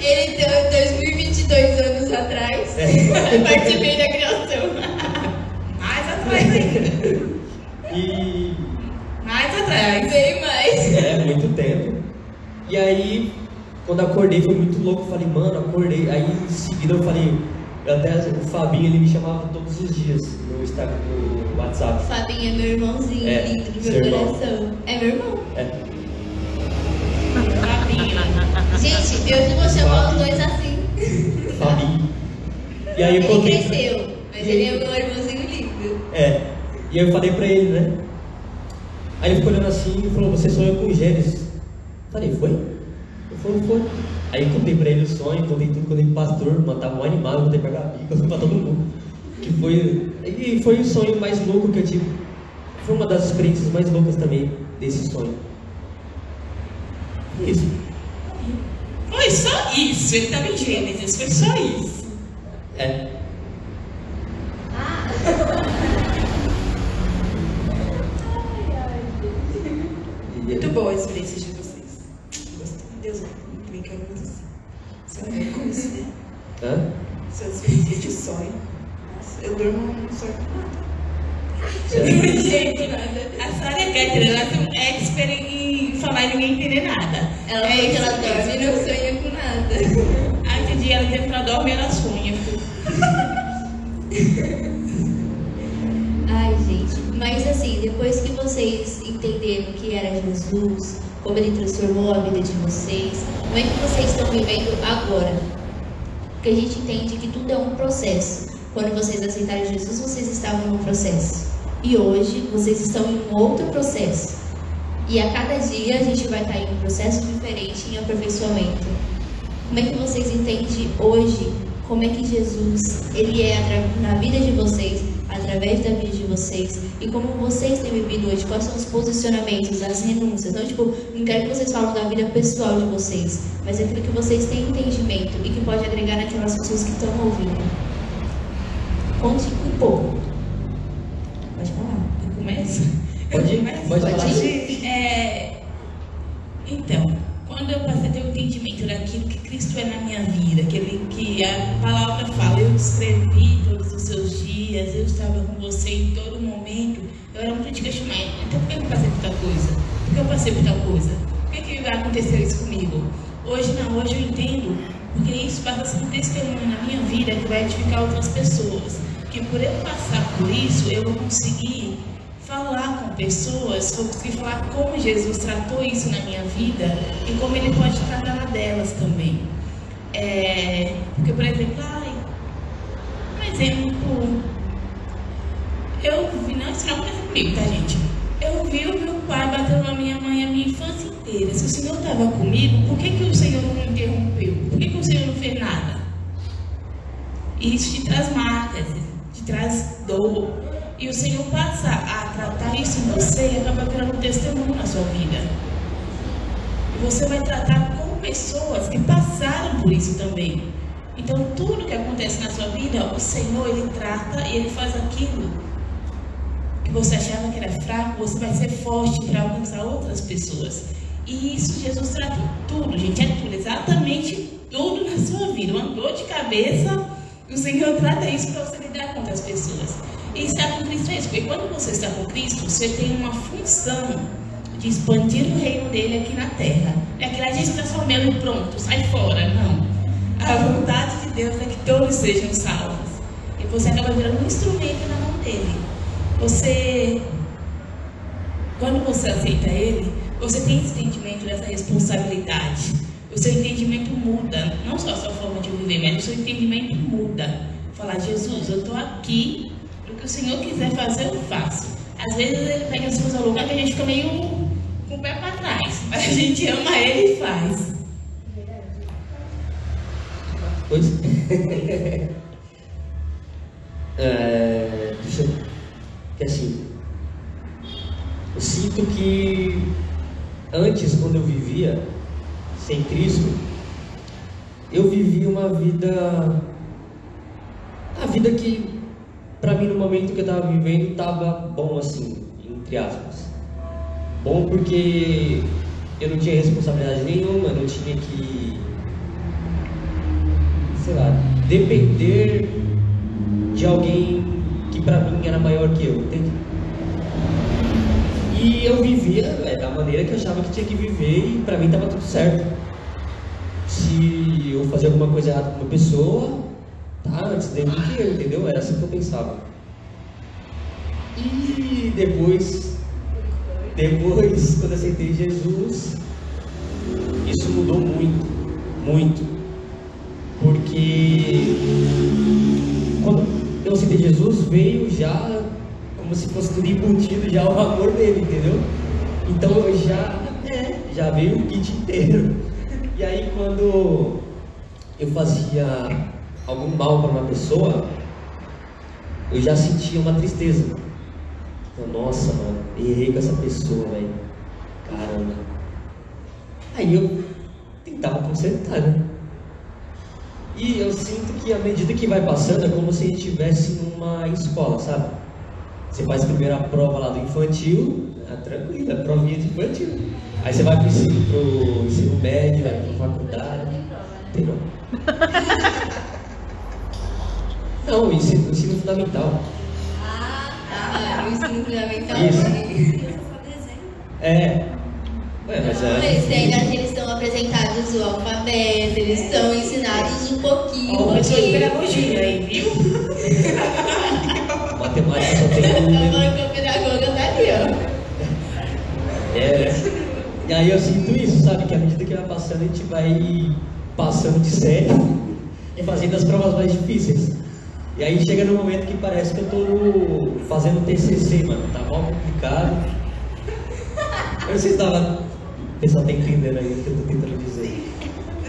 Ele deu 2022 anos atrás. É. Participei da criação. Mais atrás ainda. e Mais atrás. Bem mais. é muito tempo. E aí, quando acordei foi muito louco, falei, mano, acordei. Aí em seguida eu falei, até o Fabinho ele me chamava todos os dias no Instagram, no WhatsApp. Fabinho é meu irmãozinho É, lindo do meu coração. É meu irmão. É, Gente, eu não vou chamar os dois assim. Fabinho. E aí eu Ele contei. cresceu, mas ele é meu irmãozinho lindo. É. E aí eu falei pra ele, né? Aí ele ficou olhando assim e falou, você sonhou com Gênesis. Falei, foi? Ele falou, foi. Aí eu contei pra ele o sonho, contei tudo, contei pro pastor, mano, tava um animado, contei pra Gabi, contei pra todo mundo. Que foi. E foi o sonho mais louco que eu tive. Foi uma das experiências mais loucas também desse sonho. Isso. Foi só isso, ele estava em Gênesis, foi só isso. É. Ah, Muito boa a experiência de vocês. Gostei. Deus, muito bem que eu assim. Você vai ver como isso, né? Hã? Suas experiências de sonho. Nossa, eu durmo não sonho com nada. Gente, a Sara ela é um expert em falar e ninguém entender nada. ela é que isso ela dorme e não sonha com nada. Aí tem dia ela dizendo que ela dorme e ela sonha. Ai, gente, mas assim, depois que vocês entenderam que era Jesus, como ele transformou a vida de vocês, como é que vocês estão vivendo agora? Porque a gente entende que tudo é um processo. Quando vocês aceitaram Jesus, vocês estavam num processo. E hoje vocês estão em um outro processo. E a cada dia a gente vai estar em um processo diferente em aperfeiçoamento. Como é que vocês entendem hoje como é que Jesus ele é na vida de vocês, através da vida de vocês e como vocês têm vivido hoje? Quais são os posicionamentos, as renúncias? Não, tipo, não quero que vocês falem da vida pessoal de vocês, mas é aquilo que vocês têm entendimento e que pode agregar naquelas pessoas que estão ouvindo. Conte um pouco. Pode falar. Começa? Pode ir? Começa? Pode Pode falar. ir. Então, quando eu passei a ter o entendimento daquilo que Cristo é na minha vida, que, ele, que a palavra fala, eu escrevi todos os seus dias, eu estava com você em todo momento, eu era muito de questionar, então por que eu passei por tal coisa? Por que eu passei por tal coisa? Por que, que aconteceu isso comigo? Hoje não, hoje eu entendo, porque isso passa a ser um testemunho na minha vida que vai edificar outras pessoas. Que por eu passar por isso, eu vou conseguir falar com pessoas, vou conseguir falar como Jesus tratou isso na minha vida e como ele pode tratar na delas também. É, porque, por exemplo, ai, um exemplo, eu vi, não, isso não aconteceu comigo, tá, gente? Eu vi o meu pai batendo na minha mãe a minha infância inteira. Se o Senhor estava comigo, por que, que o Senhor não me interrompeu? Por que, que o Senhor não fez nada? E isso te traz marcas, te traz dor. E o Senhor passa a tratar isso em você e acaba virando um testemunho na sua vida. E você vai tratar com pessoas que passaram por isso também. Então, tudo que acontece na sua vida, o Senhor, Ele trata e Ele faz aquilo que você achava que era fraco, você vai ser forte para alcançar outras pessoas. E isso Jesus trata tudo, gente, é tudo, exatamente tudo na sua vida. Uma dor de cabeça, o Senhor trata isso para você lidar com outras pessoas. E estar com Cristo é isso, porque quando você está com Cristo, você tem uma função de expandir o reino dele aqui na terra. É aquilo a gente está só meu e pronto, sai fora. Não. A vontade de Deus é que todos sejam salvos. E você acaba virando um instrumento na mão dele. Você, quando você aceita ele, você tem esse entendimento dessa responsabilidade. O seu entendimento muda, não só a sua forma de viver, mas o seu entendimento muda. Falar, Jesus, eu estou aqui, que o Senhor quiser fazer, eu faço. Às vezes ele pega as coisas ao lugar que a gente fica meio com o pé para trás, mas a gente ama ele e faz. Pois. é, deixa eu. Que assim. Eu sinto que antes, quando eu vivia sem Cristo, eu vivia uma vida. A vida que, mim, no momento que eu tava vivendo, tava bom assim, entre aspas. Bom porque eu não tinha responsabilidade nenhuma, não tinha que, sei lá, depender de alguém que pra mim era maior que eu, entende? E eu vivia é, da maneira que eu achava que tinha que viver e pra mim tava tudo certo. Se eu fazia alguma coisa errada com uma pessoa, tá, antes dele entendeu? Era assim que eu pensava. E depois, depois, quando eu aceitei Jesus, isso mudou muito, muito. Porque quando eu aceitei Jesus, veio já como se fosse tudo embutido já o amor dele, entendeu? Então eu já, é, já veio o kit inteiro. E aí quando eu fazia algum mal para uma pessoa, eu já sentia uma tristeza. Então, nossa, mano, errei com essa pessoa, velho. Caramba. Aí eu tentava consertar, né? E eu sinto que à medida que vai passando é como se a gente estivesse numa escola, sabe? Você faz a primeira prova lá do infantil, é tranquilo, é provinha de infantil. Aí você vai pro ensino, pro ensino médio, vai pra faculdade. Tem não. Não, ensino, ensino fundamental. Ah, tá. O ensino fundamental. Isso. É. Ué, mas é. Eles têm, né, eles estão apresentados o alfabeto, eles estão ensinados um pouquinho. Ó, de pedagogia aí, viu? Matemática só tem Tá número. falando que o pedagoga tá aqui, ó. É. E aí eu sinto isso, sabe? Que à medida que vai passando, a gente vai passando de série e fazendo as provas mais difíceis. E aí chega no momento que parece que eu tô fazendo TCC, mano. Tá mal complicado. Eu não sei se dava... O pessoal tá entendendo aí o que eu tô tentando dizer.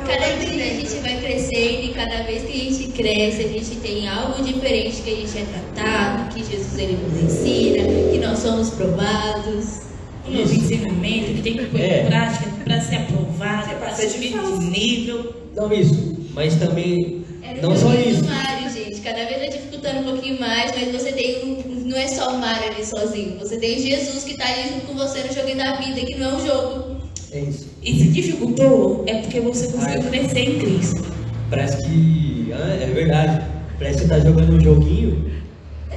Cada dia a gente vai crescendo e cada vez que a gente cresce, a gente tem algo diferente que a gente é tratado, que Jesus ele nos ensina, que nós somos provados. Um novo ensinamento que tem que pôr É. em prática para ser aprovado, Você para passa de nível. Não isso, mas também... É Não só isso. do Mario, gente. Cada vez vai dificultando um pouquinho mais, mas você tem um. Não é só o Mario ali sozinho. Você tem Jesus que tá ali junto com você no joguinho da vida, que não é um jogo. É isso. E se dificultou, é porque você conseguiu Ai. crescer em Cristo. Parece que. Ah, é verdade. Parece que você tá jogando um joguinho,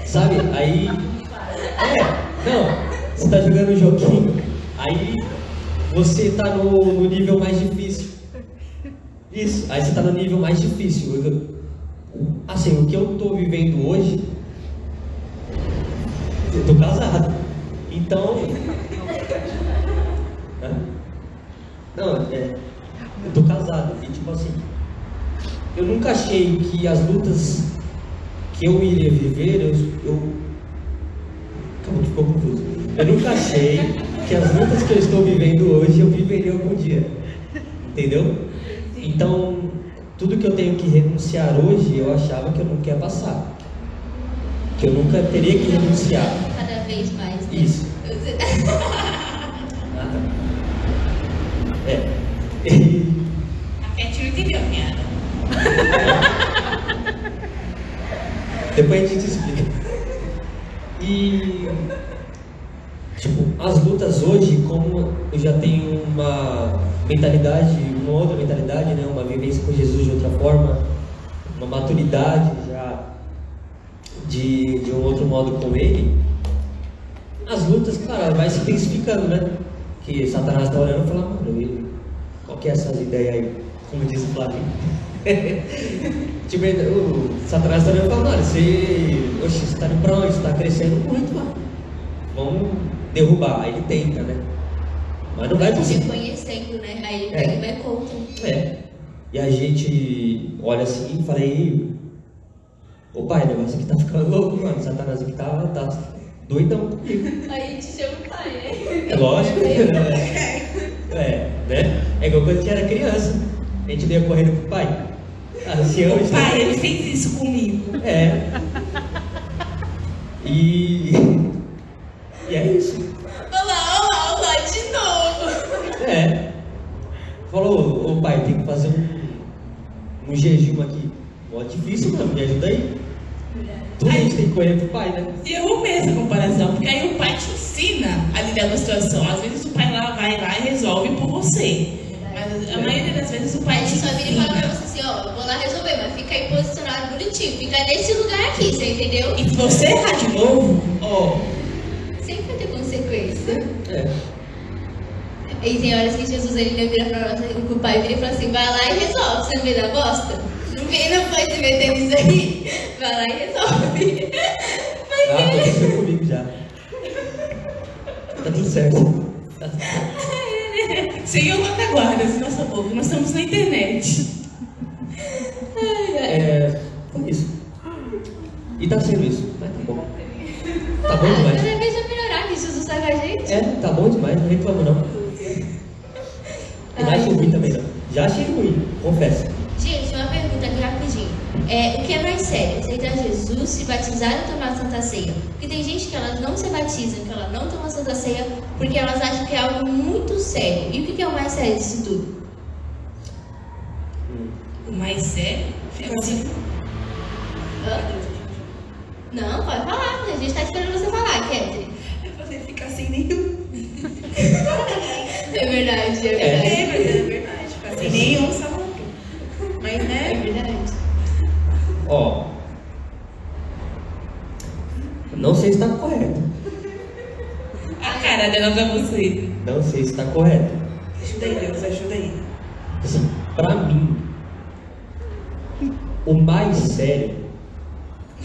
sabe? Aí. É, não. Você tá jogando um joguinho, aí você tá no, no nível mais difícil. Isso, aí você tá no nível mais difícil. Assim, o que eu tô vivendo hoje. Eu tô casado. Então. Não, é. Eu tô casado e tipo assim. Eu nunca achei que as lutas que eu iria viver, eu. eu... Que ficou confuso. Eu nunca achei que as lutas que eu estou vivendo hoje eu viveria algum dia. Entendeu? Então, tudo que eu tenho que renunciar hoje, eu achava que eu nunca ia passar. Que eu nunca teria que renunciar. Cada vez mais. né? Isso. Tá. É. A Cat não entendeu piada. Depois a gente explica. E as lutas hoje, como eu já tenho uma mentalidade, uma outra mentalidade, né? Uma vivência com Jesus de outra forma, uma maturidade já de, de um outro modo com ele, as lutas, cara, vai se intensificando, né? Que Satanás tá olhando e fala, mano, ele- qual que é essas ideias aí? Como diz o Flávio. tipo, o Satanás tá olhando e fala, mano, você, oxe, você tá indo pra onde? Você tá crescendo muito, mano. Vamos derrubar. Aí ele tenta, né? Mas não vai Se conseguir. conhecendo, né? Aí ele É. vai contra. É. E a gente olha assim e fala, aí, ô pai, o negócio aqui tá ficando louco, mano. Satanás aqui tá, tá doidão comigo. Aí a gente chama o pai, né? É lógico. É, é, né? É igual quando a gente era criança. A gente ia correndo pro pai. Ancião, O pai, ele fez isso comigo. É. E. E é isso. Olha lá, olha lá, olha lá, de novo. É. Falou, ô pai, tem que fazer um, um jejum aqui. Mó difícil, mano, me ajuda aí. Tudo a gente tem que correr pro pai, né? E eu amei essa comparação, porque aí o pai te ensina a lidar com a situação. Às vezes o pai lá vai lá e resolve por você. Mas a maioria das vezes o pai Aí te só vira e fala pra você assim, ó, vou lá resolver, mas fica aí posicionado bonitinho, fica nesse lugar aqui, você entendeu? E se você errar de novo, ó, Sempre vai ter consequência. É. E tem horas que Jesus ele vira pra nós, o pai vira e fala assim, vai lá e resolve, você não vê da bosta? Não vem, não pode se meter nisso aí. Vai lá e resolve. Ah, aconteceu comigo já. Tá tudo certo. Tá tudo certo. Senhor guarda guardas, nossa boca, nós estamos na internet. É. Foi isso. E tá sendo isso. Tá bom. Tá bom Ah, demais. cada vez vai melhorar que Jesus tá com a gente. É, tá bom demais, não reclamo não. E não achei ruim também não. Já achei ruim, confesso. Gente, uma pergunta aqui rapidinho. É, o que é mais sério? Aceitar Jesus, se batizar ou tomar a Santa Ceia? Porque tem gente que elas não se batizam, que ela não toma a Santa Ceia, porque elas acham que é algo muito sério. E o que é o mais sério disso tudo? O mais sério é você. Hã? Não, pode falar. A gente tá esperando você falar, Catherine. É você ficar sem nenhum. É verdade, é verdade. É, é verdade. Nenhum salário. Mas, É né? verdade. Ó. Não sei se está correto. A cara dela pra você. Não sei se está correto. Ajuda aí, Deus, ajuda aí. Assim, pra mim, o mais sério.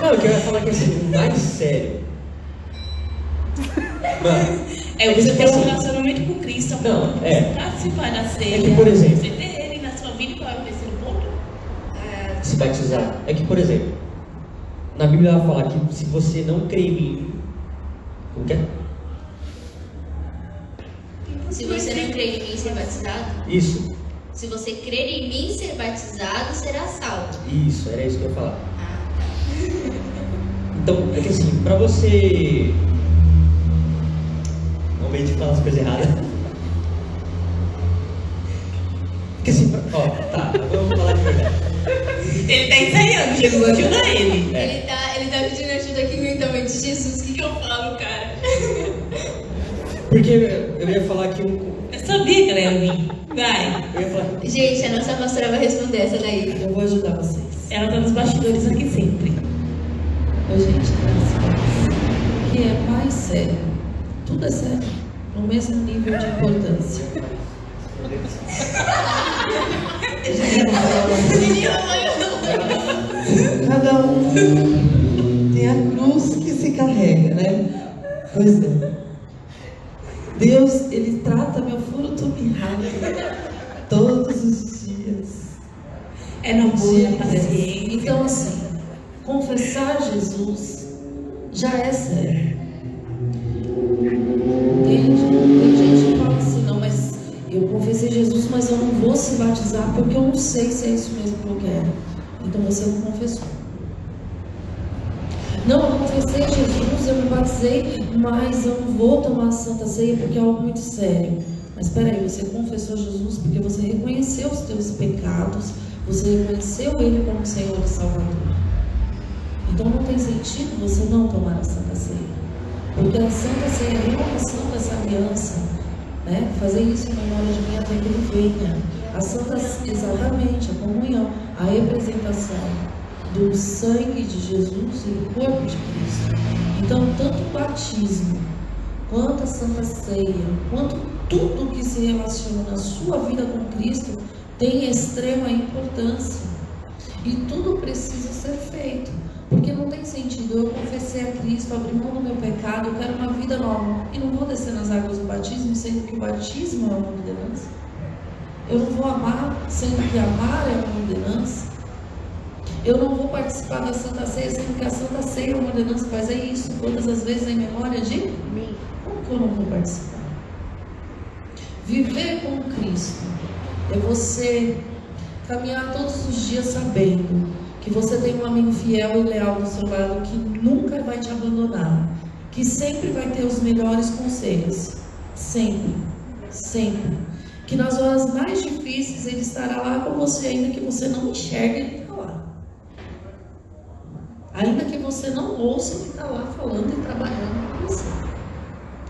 Não, o que eu ia falar que assim, o mais sério. É você ter um assim, relacionamento com Cristo. Não, é. Participar da ceia. É que, por exemplo- Você ter ele na sua vida, qual é o terceiro ponto? É, se batizar. É que, por exemplo, na Bíblia ela fala que se você não crê em mim. Como que é? Se você não crer em mim ser batizado, Isso, se você crer em mim ser batizado, será salvo. isso, era isso que eu ia falar. Ah, Então, é que assim, pra você. Meio de falar as coisas erradas. Porque assim, ó, tá, vou falar de verdade. Ele tá ensaiando, Jesus ajuda ele. É. Ele, tá, ele tá pedindo ajuda aqui mentalmente. Jesus, o que, que eu falo, cara? Porque eu ia falar que um. Eu sabia que ela ia vir. Vai. Eu ia falar. Gente, a nossa pastora vai responder essa daí. Eu vou ajudar vocês. Ela tá nos bastidores aqui sempre. Ô, gente, graças O que é mais sério? Tudo é sério. Mesmo nível de importância. Cada um tem a cruz que se carrega, né? Pois é. Deus, Ele trata meu fruto mirrado todos os dias. É na der. paciência. Então, assim, confessar Jesus já é sério. Não sei se é isso mesmo que eu quero. Então você não confessou. Não, eu confessei Jesus, eu me batizei, mas eu não vou tomar a Santa Ceia porque é algo muito sério. Mas espera aí, você confessou Jesus porque você reconheceu os teus pecados, você reconheceu Ele como Senhor e Salvador. Então não tem sentido você não tomar a Santa Ceia. Porque a Santa Ceia é a renovação dessa aliança. Né? Fazer isso em memória de mim até que Ele venha. A Santa exatamente, a comunhão, a representação do sangue de Jesus e do corpo de Cristo. Então, tanto o batismo, quanto a Santa Ceia, quanto tudo que se relaciona na sua vida com Cristo tem extrema importância. E tudo precisa ser feito. Porque não tem sentido eu confessei a Cristo, abrir mão do meu pecado, eu quero uma vida nova. E não vou descer nas águas do batismo, sendo que o batismo é uma ordenança. Eu não vou amar, sendo que amar é uma ordenança. Eu não vou participar da Santa Ceia, sendo que a Santa Ceia é uma ordenança. Fazer isso todas as vezes em memória de mim. Como que eu não vou participar? Viver com Cristo é você caminhar todos os dias sabendo que você tem um amigo fiel e leal do seu lado que nunca vai te abandonar, que sempre vai ter os melhores conselhos. Sempre. Sempre. Que nas horas mais difíceis ele estará lá com você, ainda que você não enxergue ele está lá. Ainda que você não ouça ele está lá falando e trabalhando com você.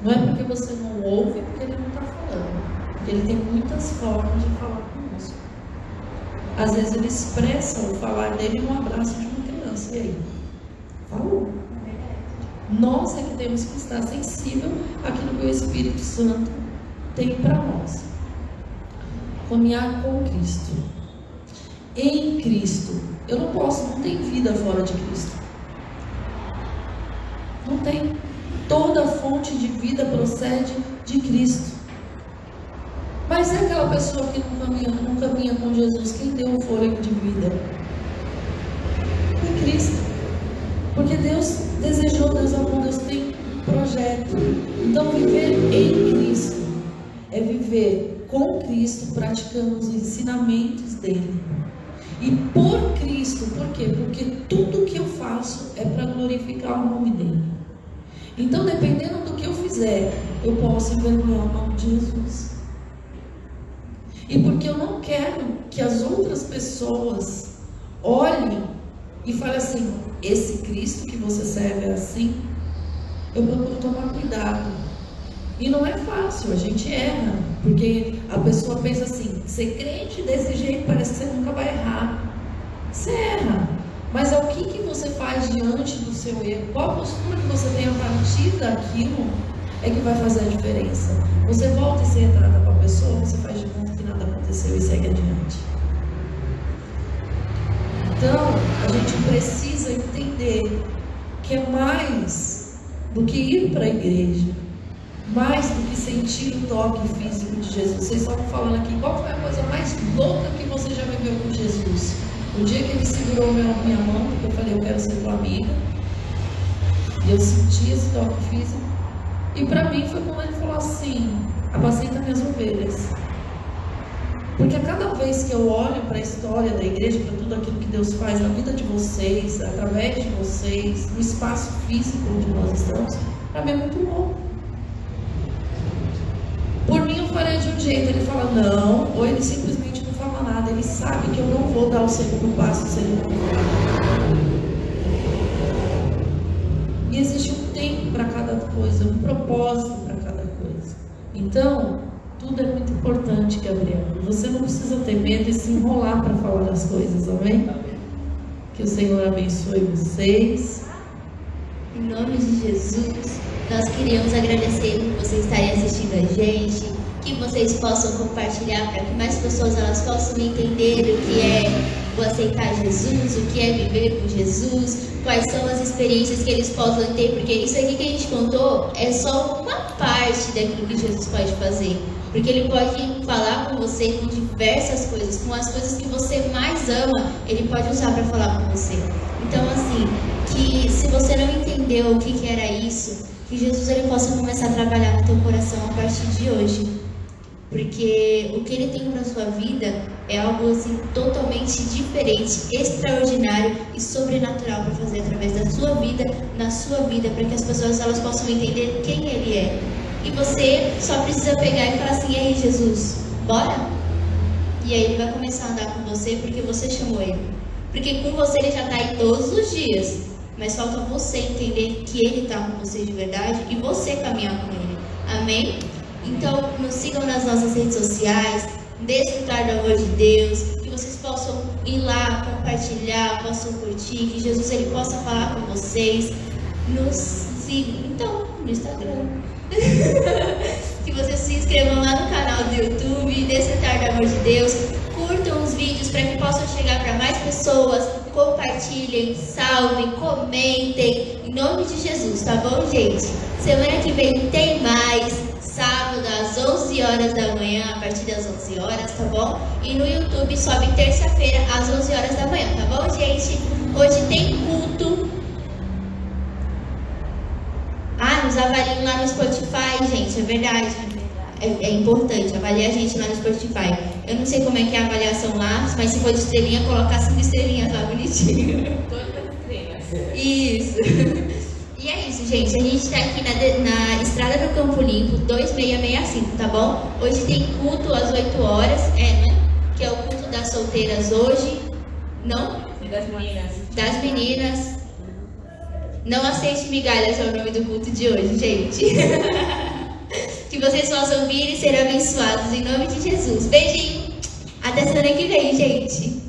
Não é porque você não ouve porque ele não está falando. Porque ele tem muitas formas de falar conosco. Às vezes ele expressa o falar dele no abraço de uma criança. E aí? Falou. Nós é que temos que estar sensível àquilo que o Espírito Santo tem para nós. Caminhar com Cristo. Em Cristo. Eu não posso, não tem vida fora de Cristo. Não tem. Toda fonte de vida procede de Cristo. Mas é aquela pessoa que não caminha, não caminha com Jesus, quem deu o fôlego de vida? É Cristo. Porque Deus desejou, Deus amou, Deus tem um projeto. Então, viver em Cristo é viver com Cristo, praticando os ensinamentos dele. E por Cristo, por quê? Porque tudo que eu faço é para glorificar o nome dele. Então, dependendo do que eu fizer, eu posso envergonhar o nome de Jesus. E porque eu não quero que as outras pessoas olhem e falem assim: esse Cristo que você serve é assim, eu procuro tomar cuidado. E não é fácil, a gente erra, porque a pessoa pensa assim: ser crente desse jeito parece que você nunca vai errar. Você erra, mas é o que, que você faz diante do seu erro, qual a postura que você tem a partir daquilo é que vai fazer a diferença. Você volta e se retrata com a pessoa, você faz de conta que nada aconteceu e segue adiante. Então, a gente precisa entender que é mais do que ir para a igreja, mais do que sentir o toque físico de Jesus. Vocês estavam falando aqui, qual foi a coisa mais louca que você já viveu com Jesus? O dia que ele segurou minha, minha mão, porque eu falei, eu quero ser tua amiga, e eu senti esse toque físico. E para mim foi quando ele falou assim: apacenta minhas ovelhas. Porque a cada vez que eu olho para a história da igreja, para tudo aquilo que Deus faz na vida de vocês, através de vocês, no espaço físico onde nós estamos, para mim é muito bom. Faria de um jeito, ele fala não, ou ele simplesmente não fala nada, ele sabe que eu não vou dar o segundo passo se ele não. E existe um tempo para cada coisa, um propósito para cada coisa. Então, tudo é muito importante, Gabriel. Você não precisa ter medo e se enrolar para falar as coisas, amém? Que o Senhor abençoe vocês. Em nome de Jesus, nós queríamos agradecer por vocês estarem assistindo a gente, que vocês possam compartilhar para que mais pessoas elas possam entender o que é o aceitar Jesus, o que é viver com Jesus, quais são as experiências que eles possam ter, porque isso aqui que a gente contou é só uma parte daquilo que Jesus pode fazer. Porque ele pode falar com você com diversas coisas, com as coisas que você mais ama, ele pode usar para falar com você. Então, assim, que se você não entendeu o que, que era isso, que Jesus ele possa começar a trabalhar no teu coração a partir de hoje. Porque o que ele tem para sua vida é algo assim totalmente diferente, extraordinário e sobrenatural para fazer através da sua vida, na sua vida, para que as pessoas elas possam entender quem ele é. E você só precisa pegar e falar assim: "E aí, Jesus, bora?" E aí ele vai começar a andar com você porque você chamou ele. Porque com você ele já está aí todos os dias. Mas falta você entender que ele está com você de verdade e você caminhar com ele. Amém? Então, nos sigam nas nossas redes sociais, desfrutar do amor de Deus, que vocês possam ir lá, compartilhar, possam curtir, que Jesus ele possa falar com vocês. Nos sigam, então, no Instagram. que vocês se inscrevam lá no canal do YouTube, Desfrutar do Amor de Deus, curtam os vídeos para que possam chegar para mais pessoas, compartilhem, salvem, comentem, em nome de Jesus, tá bom, gente? Semana que vem tem mais sábado às 11 horas da manhã, a partir das 11 horas, tá bom? E no YouTube sobe terça-feira às 11 horas da manhã, tá bom, gente? Hoje tem culto. Ah, nos avaliem lá no Spotify, gente, é verdade. É, é, importante, avaliar a gente lá no Spotify. Eu não sei como é que é a avaliação lá, mas se for de estrelinha, colocar cinco estrelinhas lá bonitinho. Todas estrelas. Isso. É gente. A gente está aqui na, na Estrada do Campo Limpo, 2665, tá bom? Hoje tem culto às 8 horas, é, né? Que é o culto das solteiras hoje. Não? das meninas. Das meninas. Não aceite migalhas ao nome do culto de hoje, gente. que vocês possam vir e ser abençoados em nome de Jesus. Beijinho. Até semana que vem, gente.